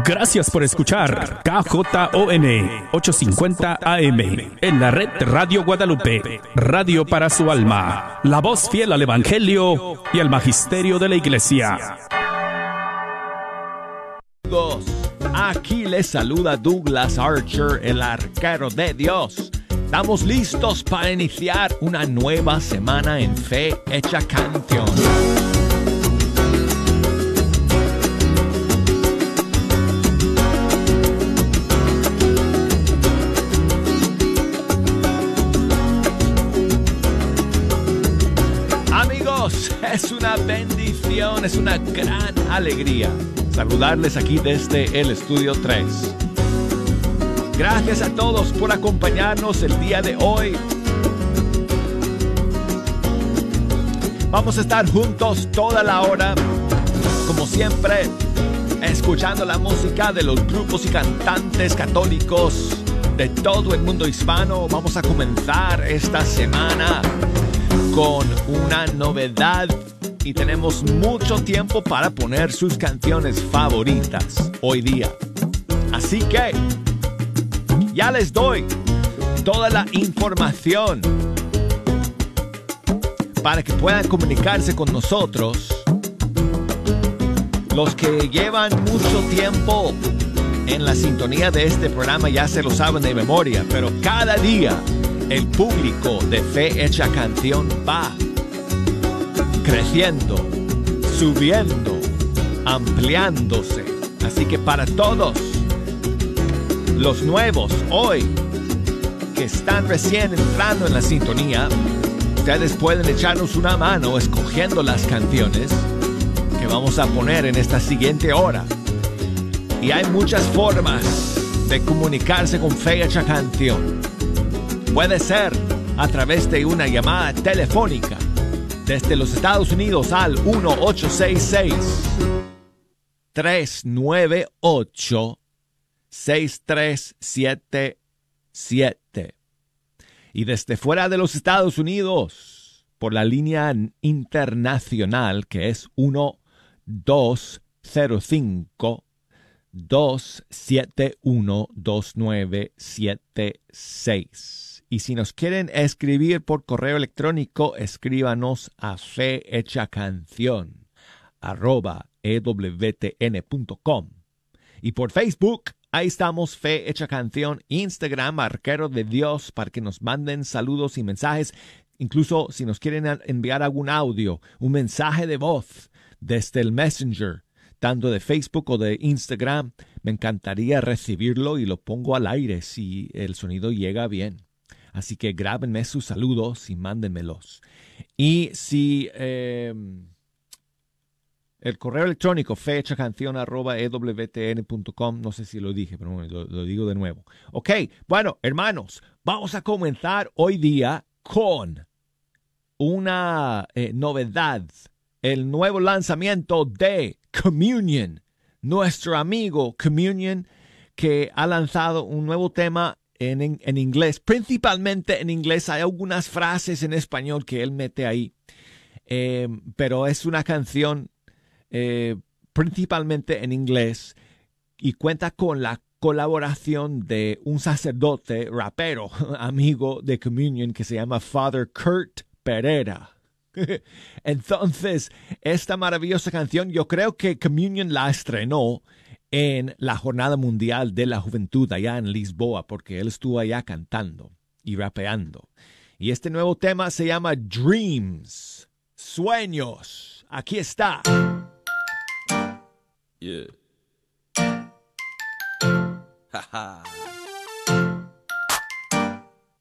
Gracias por escuchar KJON 850 AM en la red Radio Guadalupe, radio para su alma, la voz fiel al Evangelio y al Magisterio de la Iglesia. Aquí les saluda Douglas Archer, el arquero de Dios. Estamos listos para iniciar una nueva semana en Fe Hecha Canción. Es una gran alegría saludarles aquí desde el estudio 3. Gracias a todos por acompañarnos el día de hoy. Vamos a estar juntos toda la hora, como siempre, escuchando la música de los grupos y cantantes católicos de todo el mundo hispano. Vamos a comenzar esta semana con una novedad y tenemos mucho tiempo para poner sus canciones favoritas hoy día. Así que ya les doy toda la información para que puedan comunicarse con nosotros. Los que llevan mucho tiempo en la sintonía de este programa ya se lo saben de memoria, pero cada día el público de Fe Hecha Canción va creciendo, subiendo, ampliándose. Así que para todos los nuevos hoy que están recién entrando en la sintonía, ustedes pueden echarnos una mano escogiendo las canciones que vamos a poner en esta siguiente hora. Y hay muchas formas de comunicarse con Fe Hecha Canción Puede ser a través de una llamada telefónica desde los Estados Unidos al 1866 398 6377 y desde fuera de los Estados Unidos por la línea internacional que es 1205 271 2976 y si nos quieren escribir por correo electrónico, escríbanos a fehechacanción arroba ewtn.com. Y por Facebook, ahí estamos, Fe Hecha Canción, Instagram, Arquero de Dios, para que nos manden saludos y mensajes. Incluso si nos quieren enviar algún audio, un mensaje de voz desde el Messenger, tanto de Facebook o de Instagram, me encantaría recibirlo y lo pongo al aire si el sonido llega bien. Así que grábenme sus saludos y mándenmelos. Y si em, el correo electrónico fecha canción arroba ewtn.com, no sé si lo dije, pero lo, digo de nuevo. Ok, bueno, hermanos, vamos a comenzar hoy día con una eh, novedad, el nuevo lanzamiento de Communion, nuestro amigo Communion, que ha lanzado un nuevo tema en, inglés, principalmente en inglés. Hay algunas frases en español que él mete ahí, eh, pero es una canción eh, principalmente en inglés y cuenta con la colaboración de un sacerdote rapero, amigo de Communion, que se llama Father Kurt Pereira. Entonces, esta maravillosa canción, yo creo que Communion la estrenó en la Jornada Mundial de la Juventud allá en Lisboa, porque él estuvo allá cantando y rapeando. Y este nuevo tema se llama Dreams, Sueños. Aquí está. Yeah.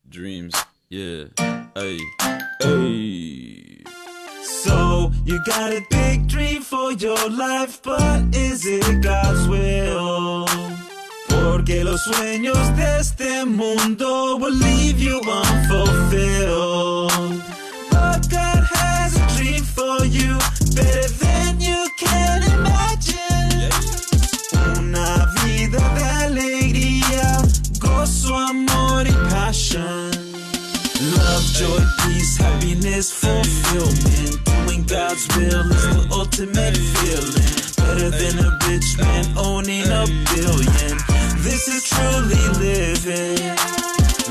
Dreams, yeah. Hey, hey. So you got a big dream for your life, but is it God's will? Porque los sueños de este mundo will leave you unfulfilled. But God has a dream for you, better than you can imagine. Una vida de alegría, gozo, amor y passion. Joy, peace, happiness, fulfillment. Doing God's will is the ultimate feeling. Better than a rich man owning a billion. This is truly living.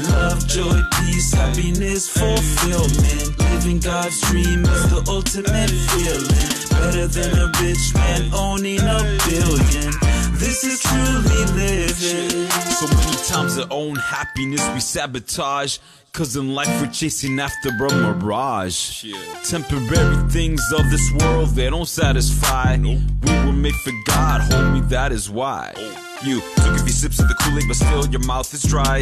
Love, joy, peace, happiness, fulfillment. Living God's dream is the ultimate feeling. Better than a rich man owning a billion. This is truly living. So many times our own happiness we sabotage. Cause in life we're chasing after a mirage. Temporary things of this world, they don't satisfy. We were made for God, homie, that is why. Oh. You took a few sips of the Kool-Aid, but still your mouth is dry.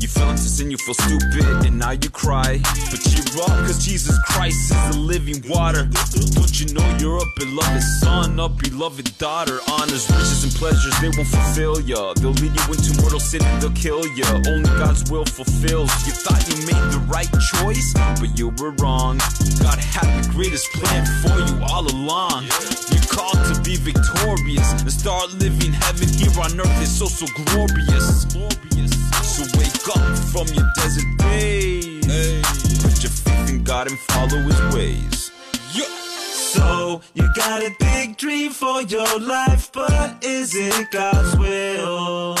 You fell into sin, you feel stupid, and now you cry. But cheer up, cause Jesus Christ is the living water. Don't you know you're a beloved son, a beloved daughter? Honors, riches, and pleasures, they won't fulfill ya. They'll lead you into mortal sin and they'll kill ya. Only God's will fulfills. You thought you made the right choice, but you were wrong. God had the greatest plan for you all along. You're called to be victorious and start living heaven here on earth is so so glorious. So wake up from your desert days. Put your faith in God and follow His ways. So you got a big dream for your life, but is it God's will?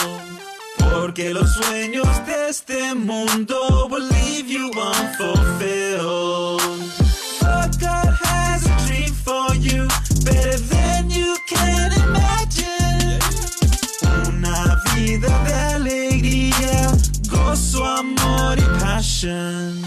Porque los sueños de este mundo will leave you unfulfilled. But God has a dream for you, better than you can imagine. Una vida de alegría, gozo, amor y passion.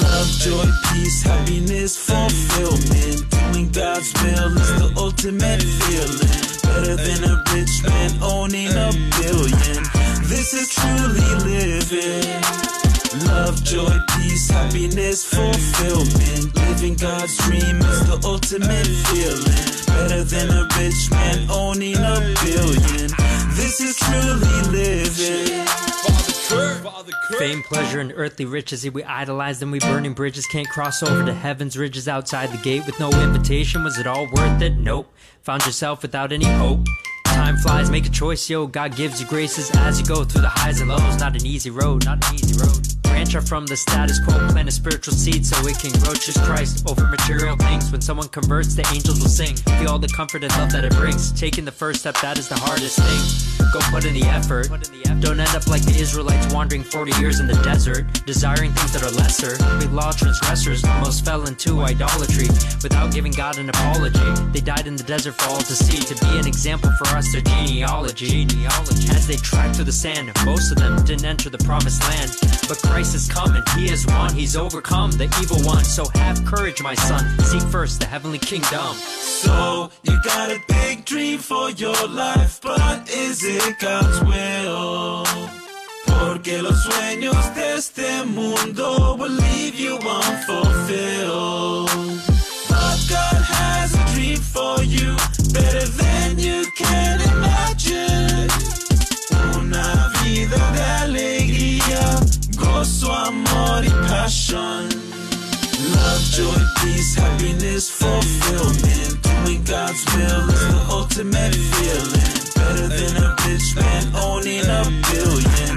Love, joy, peace, happiness, fulfillment. Doing God's will is the ultimate feeling. Better than a rich man owning a billion. This is truly living. Love, joy, peace, happiness, fulfillment. Living God's dream is the ultimate feeling. Better than a rich man owning a billion. This is truly living. Fame, pleasure, and earthly riches, we idolize them. We burning bridges, can't cross over to heaven's ridges outside the gate with no invitation. Was it all worth it? Nope. Found yourself without any hope. Time flies, make a choice, yo. God gives you graces as you go through the highs and lows. Not an easy road, not an easy road. Branch out from the status quo, plant a spiritual seed so it can grow. Choose Christ over material things. When someone converts, the angels will sing. Feel all the comfort and love that it brings. Taking the first step, that is the hardest thing. Go put in the effort. Don't end up like the Israelites wandering 40 years in the desert, desiring things that are lesser. We law transgressors, most fell into idolatry without giving God an apology. They died in the desert for all to see, to be an example for us, their genealogy. genealogy. As they tracked through the sand, most of them didn't enter the promised land. But Christ is coming, He has won, He's overcome the evil one. So have courage, my son. Seek first the heavenly kingdom. So you got a big dream for your life, but is it God's will? Porque los sueños de este mundo will leave you unfulfilled. But God has a dream for you, better than you can imagine. Una vida de alegría, gozo, amor y passion. Love, joy, peace, happiness, fulfillment. Doing God's will is the ultimate feeling. Better than a rich man owning a billion.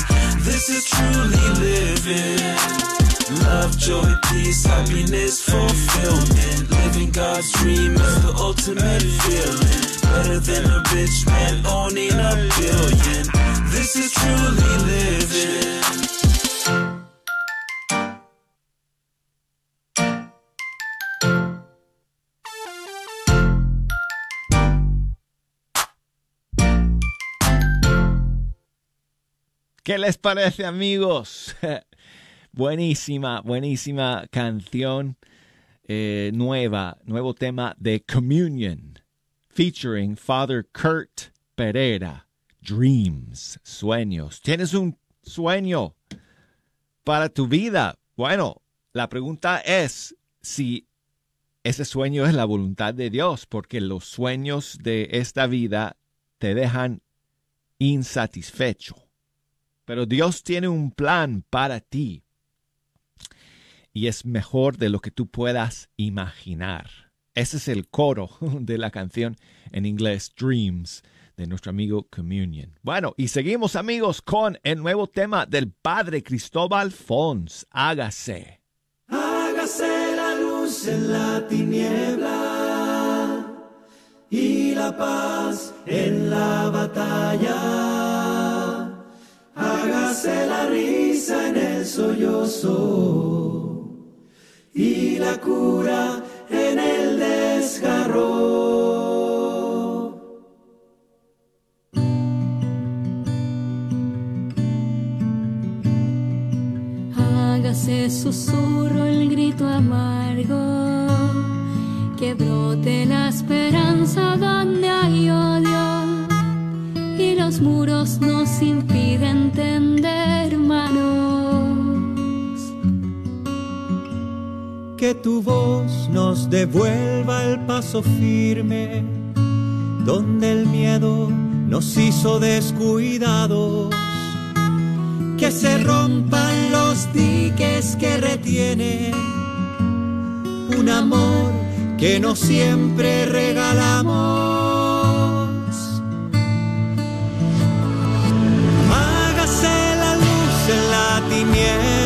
This is truly living. Love, joy, peace, happiness, fulfillment. Living God's dream is the ultimate feeling. Better than a rich man owning a billion. This is truly living. ¿Qué les parece, amigos? buenísima, buenísima canción eh, nueva, nuevo tema de Communion, featuring Father Kurt Pereira. Dreams, sueños. ¿Tienes un sueño para tu vida? Bueno, la pregunta es si ese sueño es la voluntad de Dios, porque los sueños de esta vida te dejan insatisfecho. Pero Dios tiene un plan para ti y es mejor de lo que tú puedas imaginar. Ese es el coro de la canción en inglés Dreams de nuestro amigo Communion. Bueno, y seguimos amigos con el nuevo tema del Padre Cristóbal Fons. Hágase. Hágase la luz en la tiniebla y la paz en la batalla. Hágase la risa en el sollozo y la cura en el desgarro. Hágase susurro el grito amargo, que brote la esperanza los muros nos impiden tender manos. Que tu voz nos devuelva el paso firme, donde el miedo nos hizo descuidados. Que se rompan los diques que retienen un amor que no siempre regalamos. La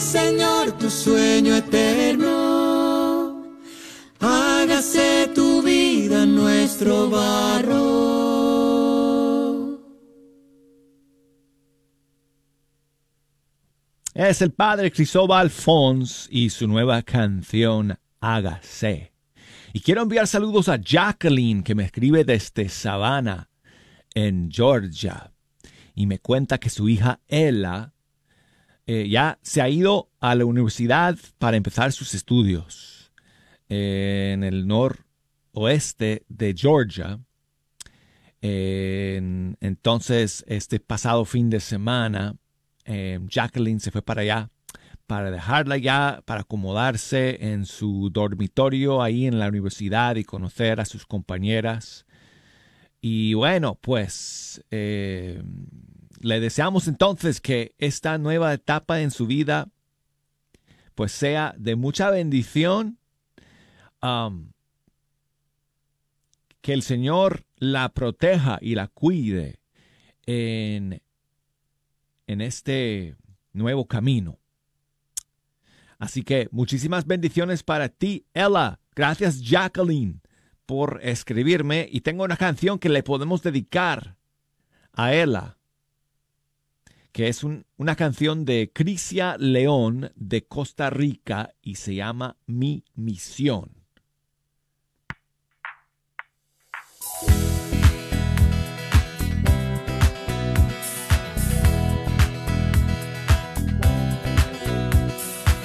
Hágase, Señor, tu sueño eterno. Hágase tu vida nuestro barro. Es el padre Cristóbal Fons y su nueva canción Hágase. Y quiero enviar saludos a Jacqueline que me escribe desde Savannah, en Georgia. Y me cuenta que su hija Ella eh, ya se ha ido a la universidad para empezar sus estudios eh, en el noroeste de Georgia. En- entonces, este pasado fin de semana, eh, Jacqueline se fue para allá para dejarla ya, para acomodarse en su dormitorio ahí en la universidad y conocer a sus compañeras. Y bueno, pues le deseamos entonces que esta nueva etapa en su vida pues sea de mucha bendición. que el Señor la proteja y la cuide en, en este nuevo camino. Así que muchísimas bendiciones para ti, Ella. Gracias, Jacqueline, por escribirme. Y tengo una canción que le podemos dedicar a Ella, que es un- una canción de Crisia León de Costa Rica y se llama Mi Misión.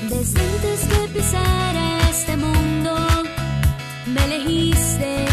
Desde antes que pisara este mundo, me elegiste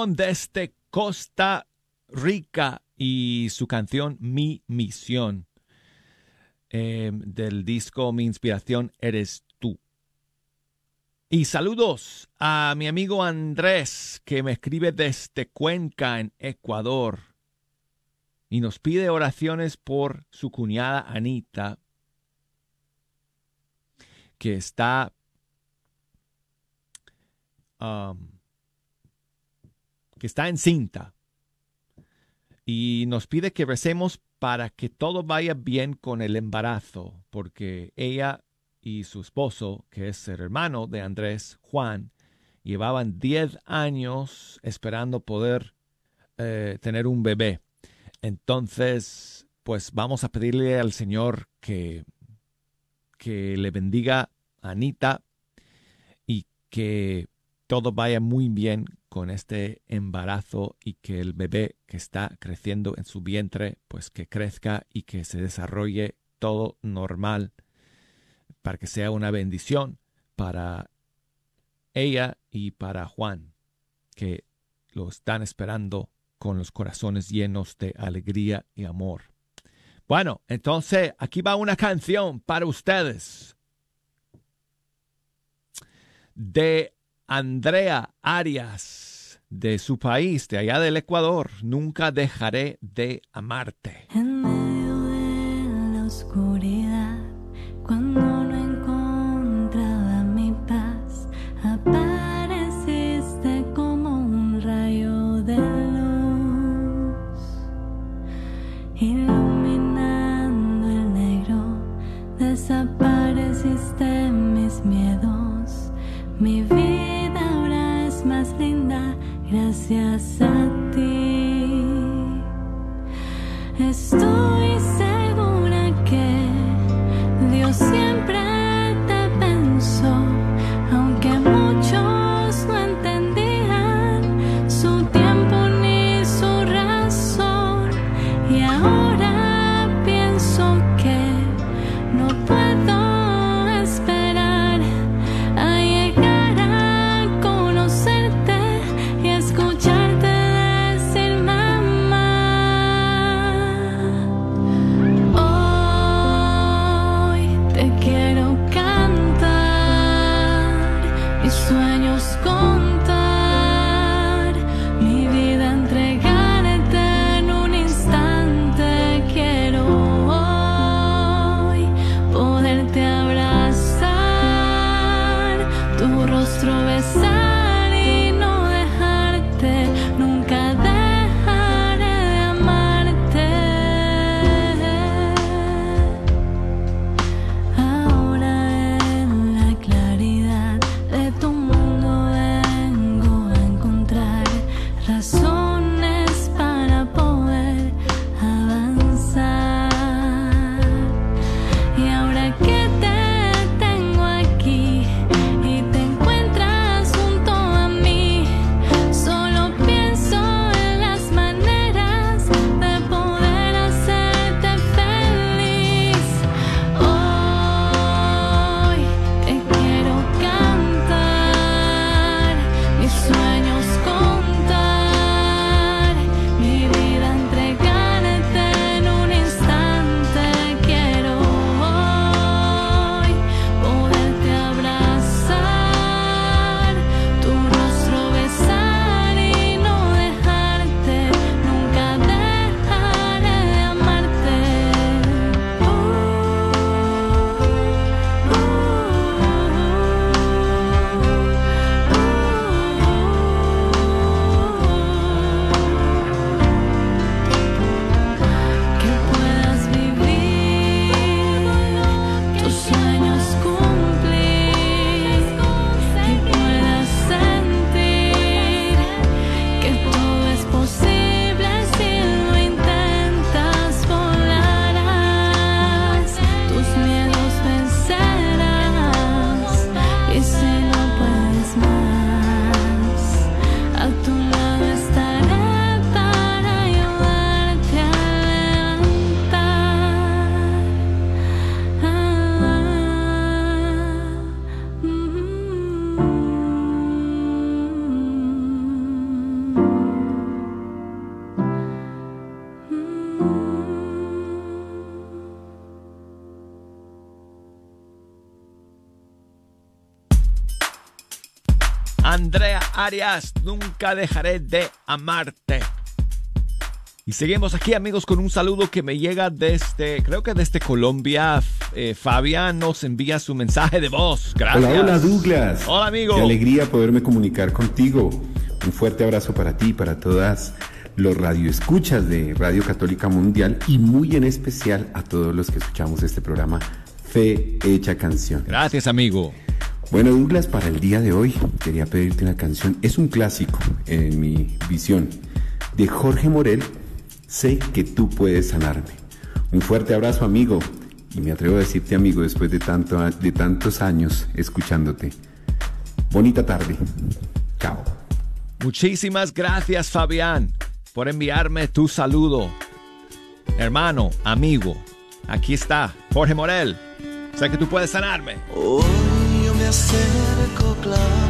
León desde Costa Rica y su canción Mi Misión eh, del disco Mi Inspiración Eres Tú. Y saludos a mi amigo Andrés que me escribe desde Cuenca en Ecuador y nos pide oraciones por su cuñada Anita que está um, que está encinta y nos pide que recemos para que todo vaya bien con el embarazo, porque ella y su esposo, que es el hermano de Andrés, Juan, llevaban 10 años esperando poder eh, tener un bebé. Entonces, pues vamos a pedirle al Señor que, que le bendiga a Anita y que todo vaya muy bien con este embarazo y que el bebé que está creciendo en su vientre, pues que crezca y que se desarrolle todo normal para que sea una bendición para ella y para Juan, que lo están esperando con los corazones llenos de alegría y amor. Bueno, entonces aquí va una canción para ustedes de Andrea Arias, de su país, de allá del Ecuador. Nunca dejaré de amarte. Nunca dejaré de amarte. Y seguimos aquí amigos con un saludo que me llega desde, creo que desde Colombia. Eh, Fabián nos envía su mensaje de voz. Gracias. Hola, hola Douglas. Hola amigo. Qué alegría poderme comunicar contigo. Un fuerte abrazo para ti y para todas los radioescuchas de Radio Católica Mundial y muy en especial a todos los que escuchamos este programa Fe Hecha Canción. Gracias amigo. Bueno Douglas, para el día de hoy quería pedirte una canción. Es un clásico en mi visión de Jorge Morel. Sé que tú puedes sanarme. Un fuerte abrazo amigo y me atrevo a decirte amigo después de, tanto, de tantos años escuchándote. Bonita tarde. Chao. Muchísimas gracias Fabián por enviarme tu saludo. Hermano, amigo, aquí está Jorge Morel. Sé que tú puedes sanarme. Hoy yo me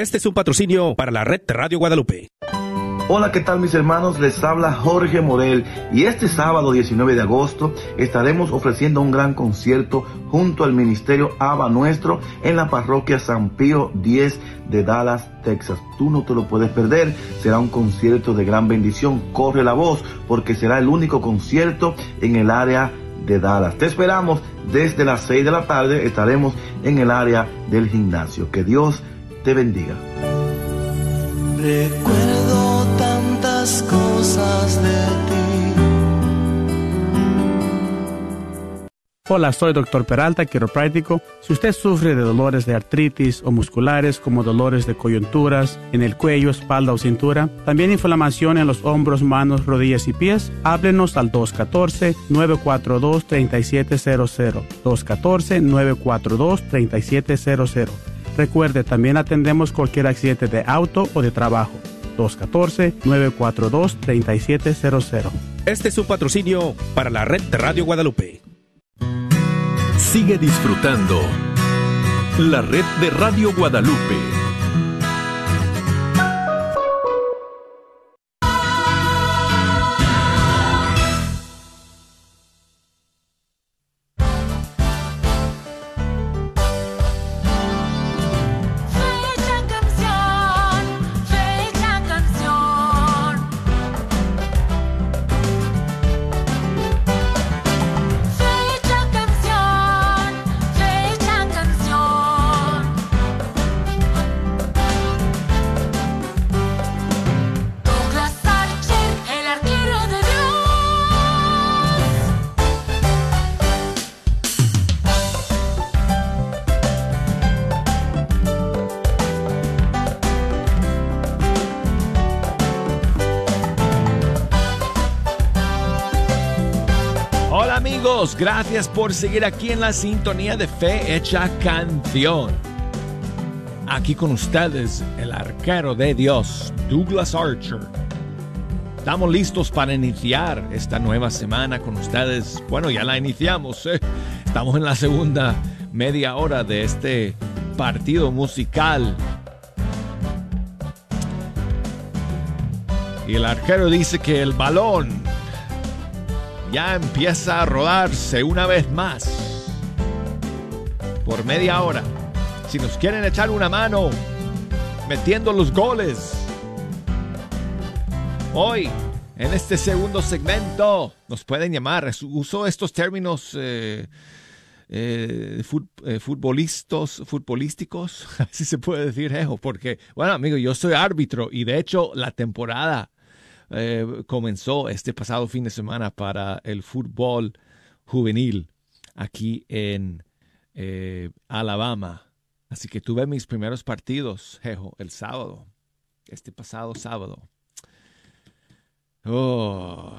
Este es un patrocinio para la red Radio Guadalupe. Hola, ¿qué tal mis hermanos? Les habla Jorge Morel y este sábado 19 de agosto estaremos ofreciendo un gran concierto junto al Ministerio Aba Nuestro en la parroquia San Pío X de Dallas, Texas. Tú no te lo puedes perder, será un concierto de gran bendición. Corre la voz porque será el único concierto en el área de Dallas. Te esperamos desde las 6 de la tarde, estaremos en el área del gimnasio. Que Dios te bendiga. Recuerdo tantas cosas de ti. Hola, soy Dr. Peralta, quiropráctico. Si usted sufre de dolores de artritis o musculares como dolores de coyunturas en el cuello, espalda o cintura, también inflamación en los hombros, manos, rodillas y pies, háblenos al 214-942-3700. 214-942-3700. Recuerde, también atendemos cualquier accidente de auto o de trabajo. 214-942-3700. Este es un patrocinio para la red de Radio Guadalupe. Sigue disfrutando la red de Radio Guadalupe. Gracias por seguir aquí en la sintonía de Fe Hecha Canción. Aquí con ustedes, el arquero de Dios, Douglas Archer. Estamos listos para iniciar esta nueva semana con ustedes. Bueno, ya la iniciamos. ¿eh? Estamos en la segunda media hora de este partido musical. Y el arquero dice que el balón ya empieza a rodarse una vez más. Por media hora. Si nos quieren echar una mano metiendo los goles. Hoy, en este segundo segmento, nos pueden llamar. Uso estos términos eh, eh, eh, futbolistas, futbolísticos, así se puede decir, Ejo, porque, bueno, amigo, yo soy árbitro y de hecho la temporada eh, comenzó este pasado fin de semana para el fútbol juvenil aquí en eh, Alabama. Así que tuve mis primeros partidos, jejo, el sábado, este pasado sábado. Oh,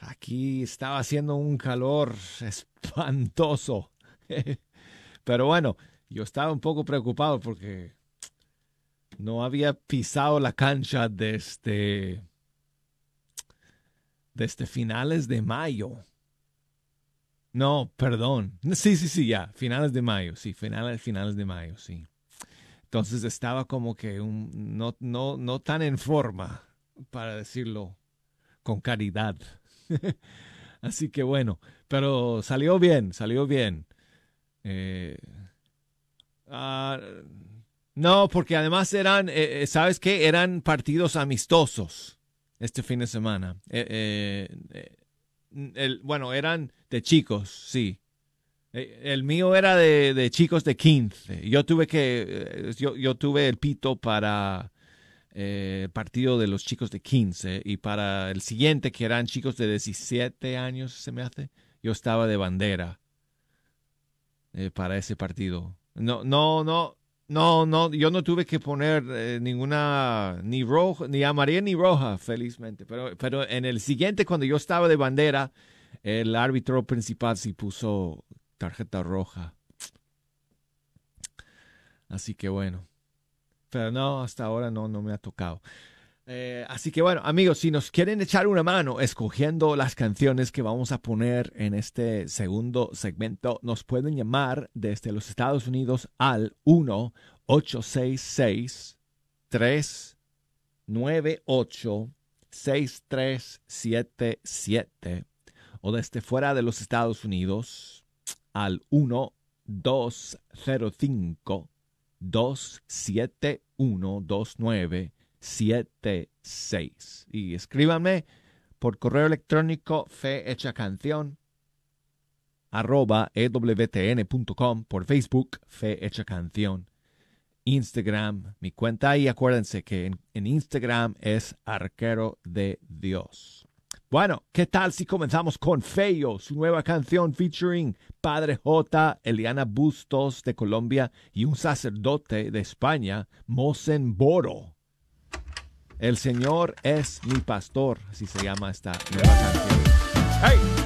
aquí estaba haciendo un calor espantoso. Pero bueno, yo estaba un poco preocupado porque no había pisado la cancha desde, desde finales de mayo. No, perdón. Sí, sí, sí, ya. Finales de mayo. Sí, finales, finales de mayo, sí. Entonces estaba como que un, no, no, no tan en forma, para decirlo con caridad. Así que bueno, pero salió bien, salió bien. Eh, ah, no, porque además eran, eh, eh, ¿sabes qué? Eran partidos amistosos este fin de semana. Eh, eh, eh, bueno, eran de chicos, sí. El mío era de, de chicos de 15. Yo tuve que, yo, yo tuve el pito para el partido de los chicos de 15 y para el siguiente que eran chicos de 17 años, se me hace, yo estaba de bandera para ese partido. No, no, no, No, no, yo no tuve que poner eh, ninguna, ni roja, ni amarilla ni roja, felizmente. Pero, pero en el siguiente, cuando yo estaba de bandera, el árbitro principal sí puso tarjeta roja. Así que bueno. Pero no, hasta ahora no, no me ha tocado. Eh, así que bueno, amigos, si nos quieren echar una mano escogiendo las canciones que vamos a poner en este segundo segmento, nos pueden llamar desde los Estados Unidos al 1-866-398-6377 o desde fuera de los Estados Unidos al 1-205-271-29 76. Y escríbanme por correo electrónico canción arroba ewtn.com, por Facebook Fe Hecha Canción, Instagram, mi cuenta y acuérdense que en, en Instagram es Arquero de Dios. Bueno, ¿qué tal si comenzamos con Feyo, su nueva canción featuring Padre J, Eliana Bustos de Colombia y un sacerdote de España, Mosen Boro? El Señor es mi pastor, así se llama esta nueva canción. ¡Hey!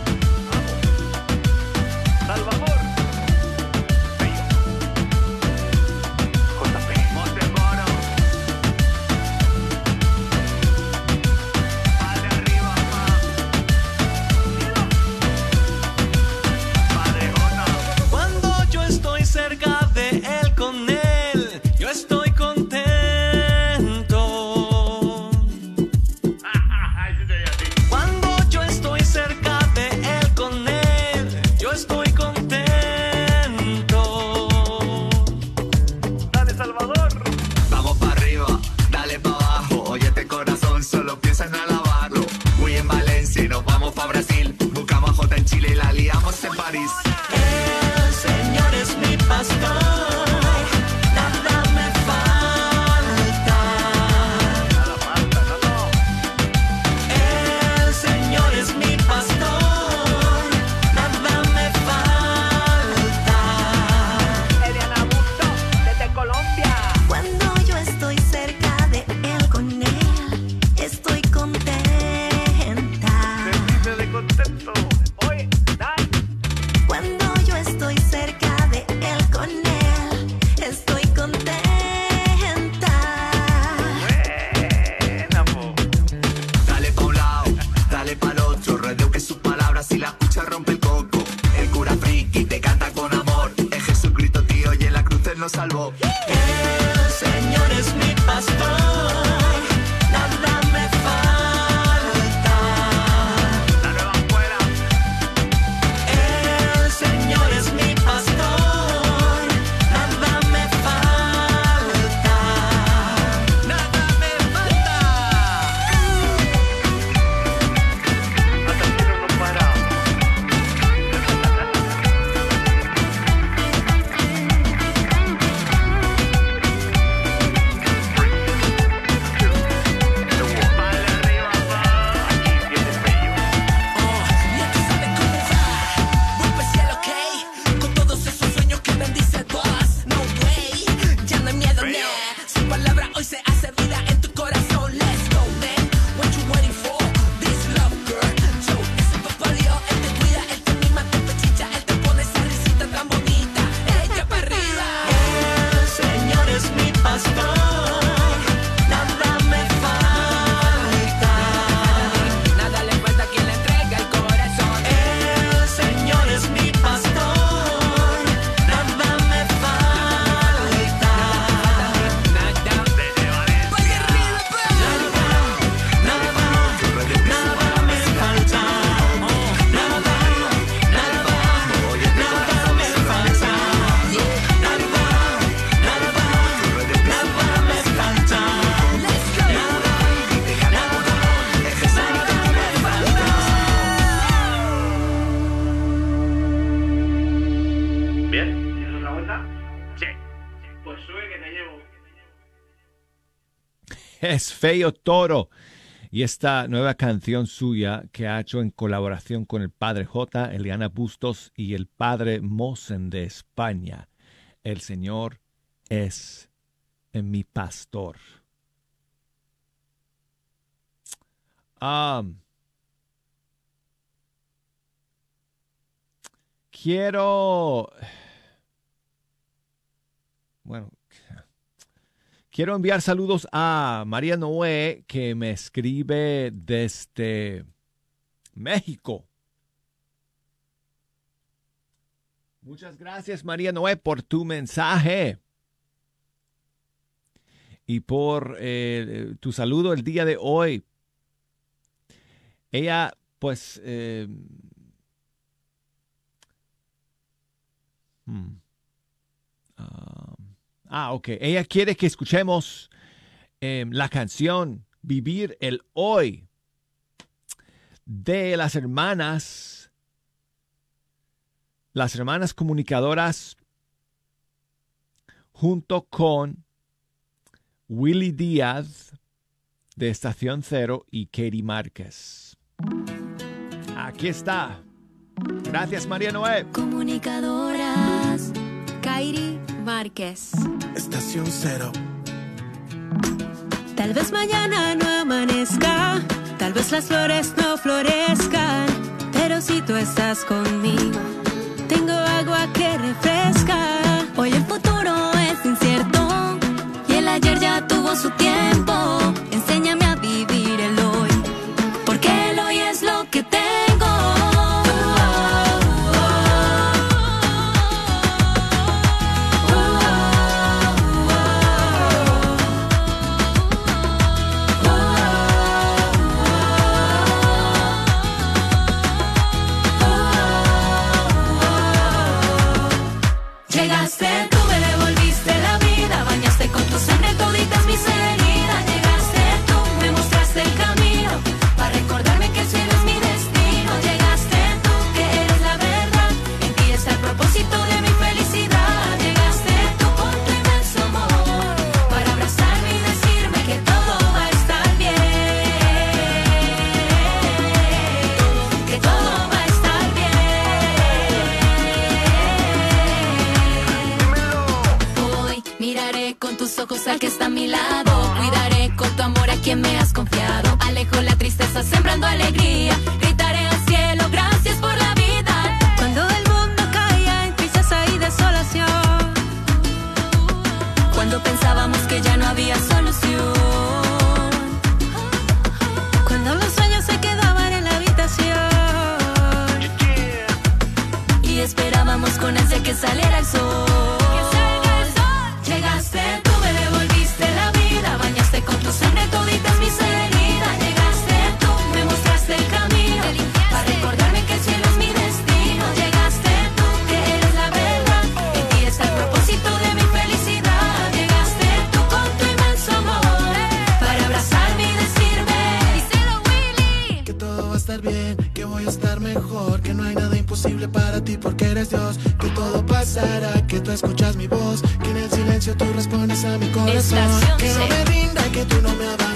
es Feo Toro. Y esta nueva canción suya que ha hecho en colaboración con el padre J, Eliana Bustos y el padre Mosen de España. El Señor es mi pastor. Quiero... Bueno, Quiero enviar saludos a María Noé, que me escribe desde México. Muchas gracias, María Noé, por tu mensaje y por eh, tu saludo el día de hoy. Ella, pues... Um, Ah, ok. Ella quiere que escuchemos em, la canción Vivir el Hoy de las hermanas, las hermanas comunicadoras junto con Willy Díaz de Estación Cero y Katie Márquez. Aquí está. Gracias, María Noé. Comunicadoras, Kairi Márquez. Estación cero. Tal vez mañana no amanezca, tal vez las flores no florezcan, pero si tú estás conmigo mejor, que no hay nada imposible para ti porque eres Dios, que todo pasará, que tú escuchas mi voz, que en el silencio tú respondes a mi corazón, que no me rinda, que tú no me abandones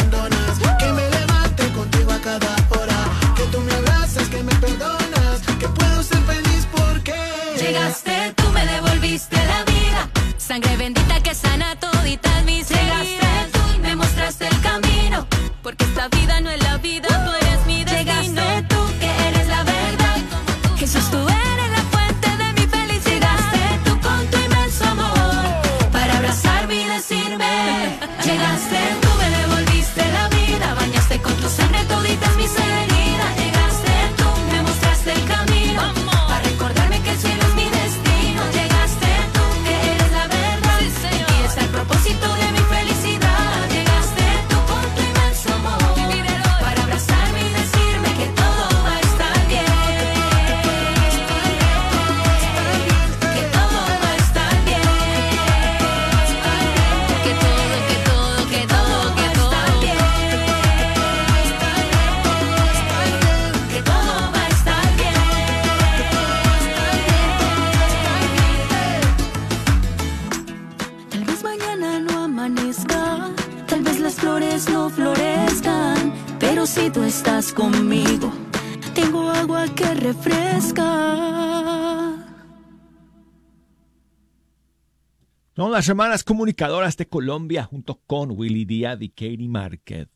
las hermanas comunicadoras de Colombia junto con Willy Díaz y Katie Márquez.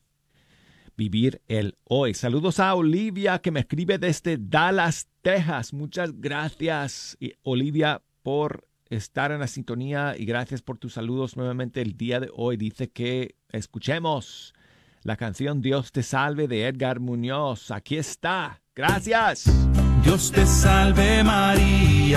Vivir el hoy. Saludos a Olivia que me escribe desde Dallas, Texas. Muchas gracias, Olivia, por estar en la sintonía y gracias por tus saludos nuevamente el día de hoy. Dice que escuchemos la canción Dios te salve de Edgar Muñoz. Aquí está. Gracias. Dios te salve María.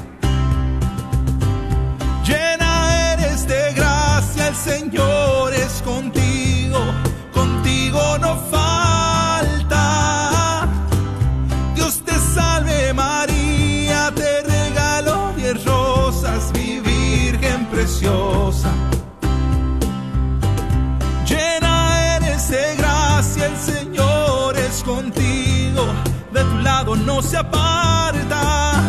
El Señor es contigo, contigo no falta. Dios te salve María, te regalo diez rosas, mi Virgen preciosa. Llena eres de gracia, el Señor es contigo, de tu lado no se aparta.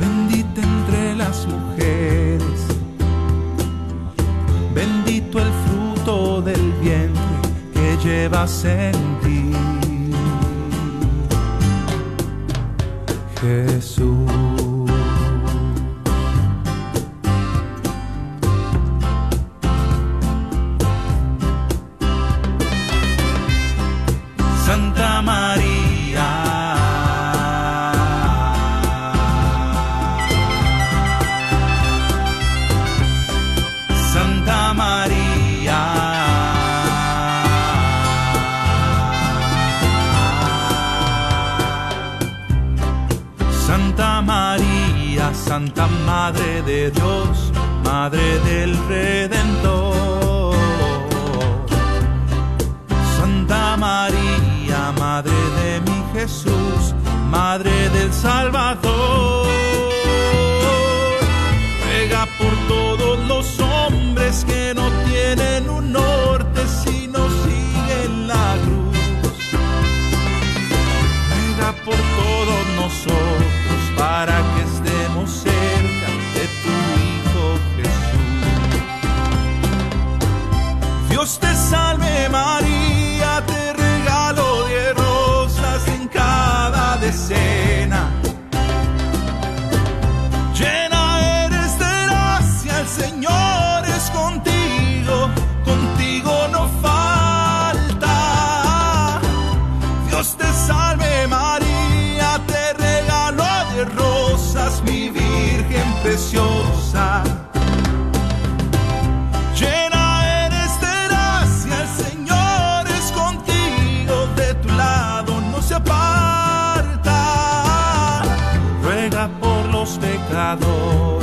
Bendita entre las mujeres, llevas en. Jesús. los pecados.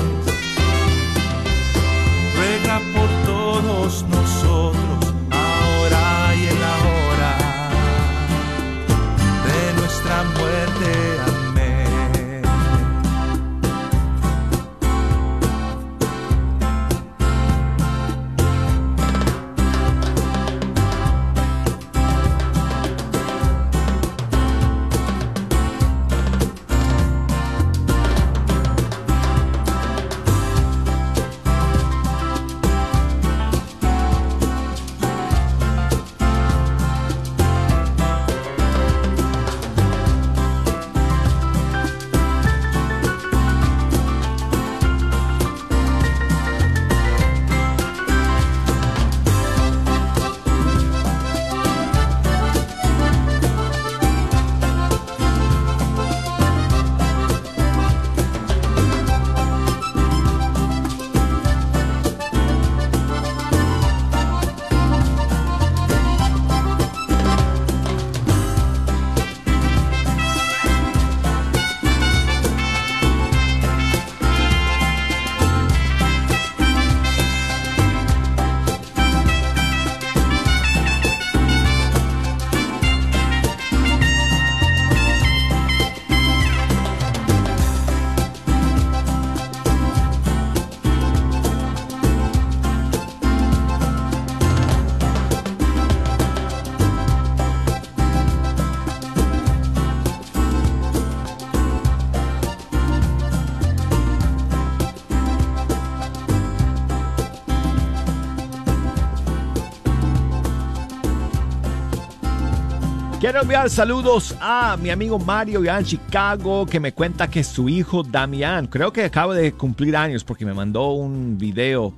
Quiero enviar saludos a mi amigo Mario ya en Chicago que me cuenta que su hijo Damián, creo que acaba de cumplir años porque me mandó un video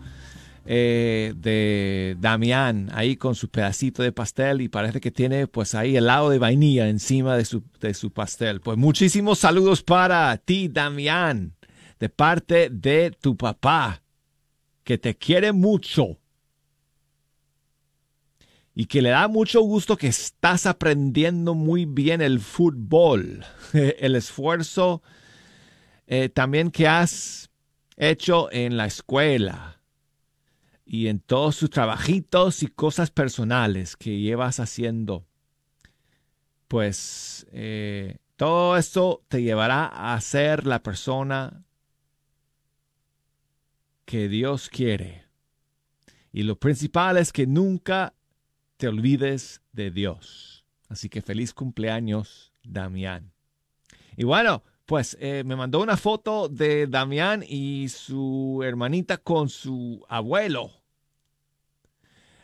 eh, de Damián ahí con su pedacito de pastel y parece que tiene pues ahí helado de vainilla encima de su, de su pastel. Pues muchísimos saludos para ti Damián de parte de tu papá que te quiere mucho y que le da mucho gusto que estás aprendiendo muy bien el fútbol, el esfuerzo eh, también que has hecho en la escuela y en todos sus trabajitos y cosas personales que llevas haciendo. Pues eh, todo esto te llevará a ser la persona que Dios quiere. Y lo principal es que nunca te olvides de Dios. Así que feliz cumpleaños, Damián. Y bueno, pues eh, me mandó una foto de Damián y su hermanita con su abuelo.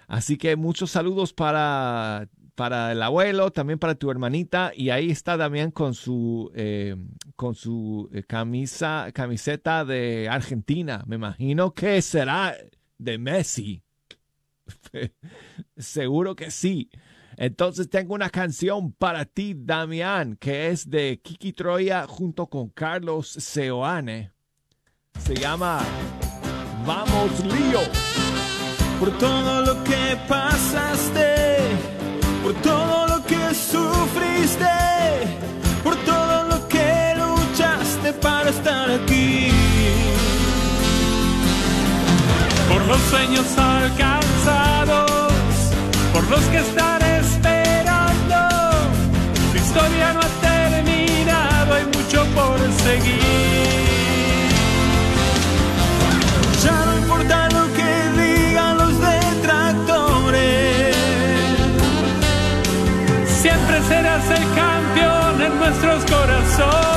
Así que muchos saludos para, para el abuelo, también para tu hermanita. Y ahí está Damián con su, eh, con su eh, camisa, camiseta de Argentina. Me imagino que será de Messi. Seguro que sí. Entonces tengo una canción para ti, Damián, que es de Kiki Troya junto con Carlos Seoane. Se llama Vamos Lío. Por todo lo que pasaste, por todo lo que sufriste, por todo lo que luchaste para estar aquí. Por los sueños alcanzados, que están esperando. Tu historia no ha terminado, hay mucho por seguir. Ya no importa lo que digan los detractores. Siempre serás el campeón en nuestros corazones.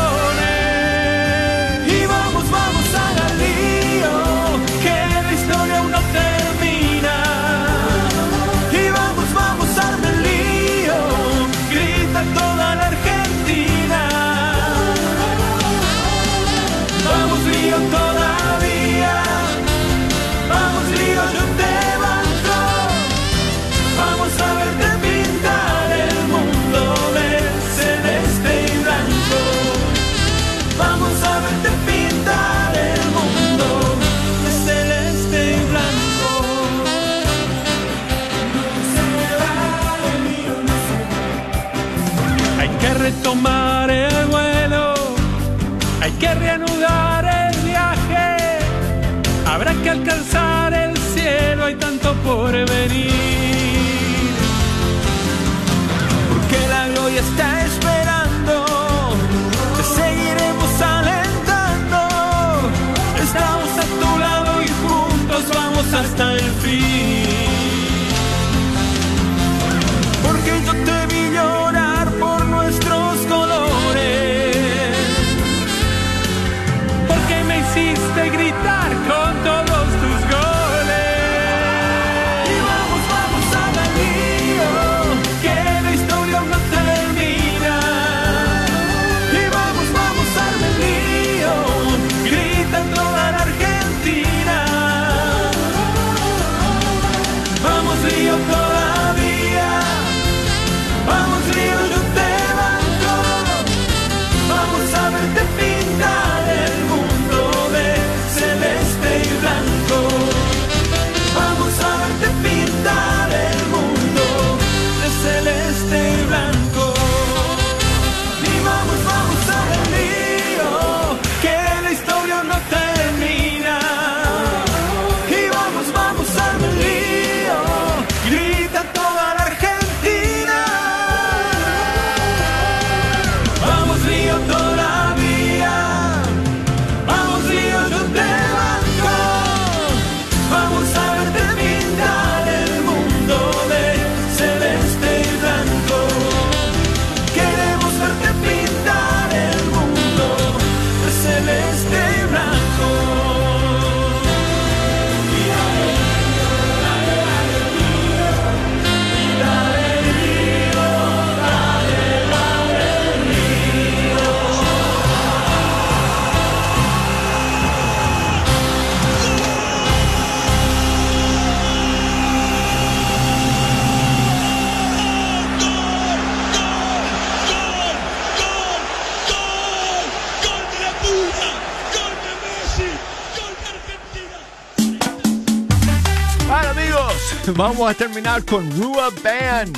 Vamos a terminar con Rua Band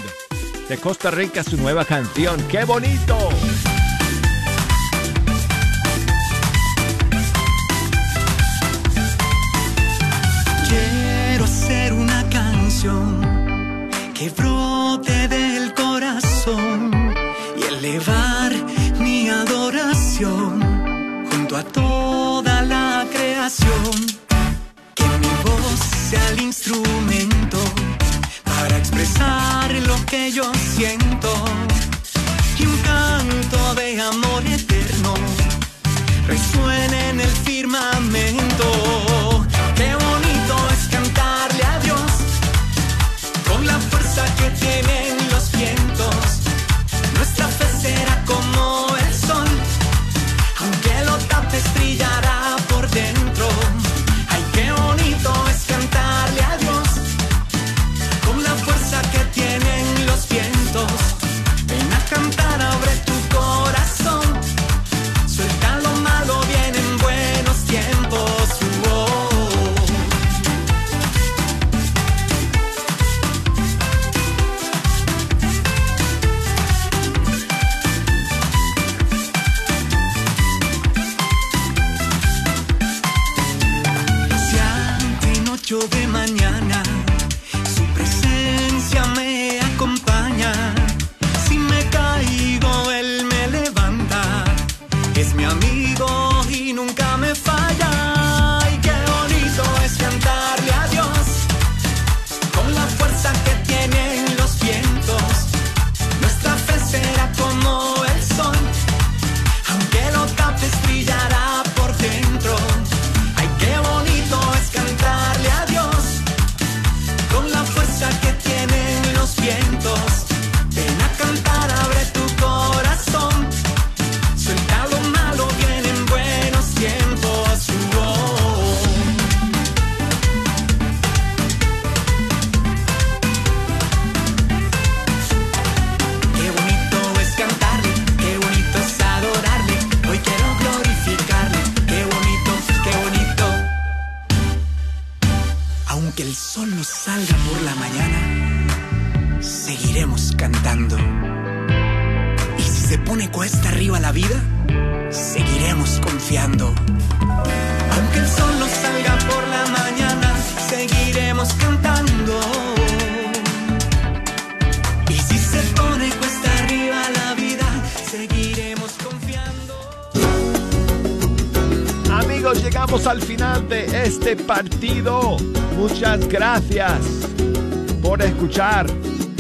de Costa Rica, su nueva canción. ¡Qué bonito! Quiero hacer una canción que brote del corazón y elevar mi adoración junto a toda la creación. Que mi voz sea lo que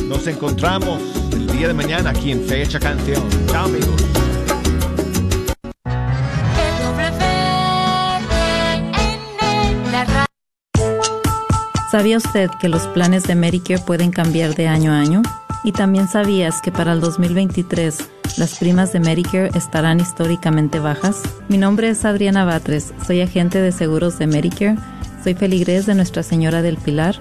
Nos encontramos el día de mañana aquí en Fecha Canción. Chao amigos. ¿Sabía usted que los planes de Medicare pueden cambiar de año a año? Y también sabías que para el 2023 las primas de Medicare estarán históricamente bajas. Mi nombre es Adriana Batres, soy agente de seguros de Medicare, soy feligrés de Nuestra Señora del Pilar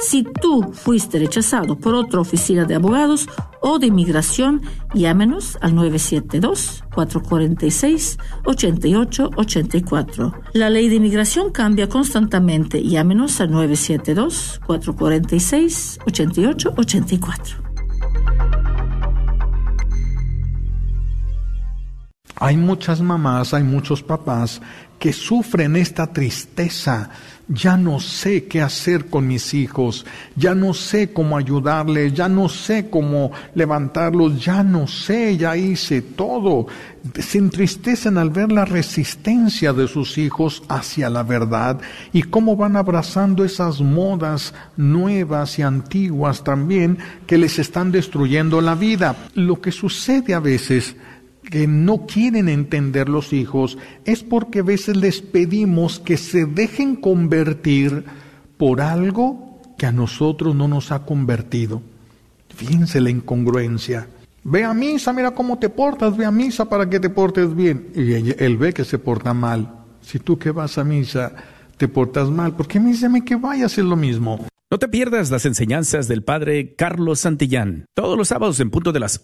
Si tú fuiste rechazado por otra oficina de abogados o de inmigración, llámenos al 972-446-8884. La ley de inmigración cambia constantemente. Llámenos al 972-446-8884. hay muchas mamás, hay muchos papás que sufren esta tristeza. Ya no sé qué hacer con mis hijos, ya no sé cómo ayudarles, ya no sé cómo levantarlos, ya no sé, ya hice todo. Se entristecen al ver la resistencia de sus hijos hacia la verdad y cómo van abrazando esas modas nuevas y antiguas también que les están destruyendo la vida. Lo que sucede a veces que no quieren entender los hijos es porque a veces les pedimos que se dejen convertir por algo que a nosotros no nos ha convertido. Fíjense la incongruencia. Ve a misa, mira cómo te portas, ve a misa para que te portes bien. Y él ve que se porta mal. Si tú que vas a misa te portas mal, ¿por qué me dice que vaya a hacer lo mismo? No te pierdas las enseñanzas del Padre Carlos Santillán, todos los sábados en punto de las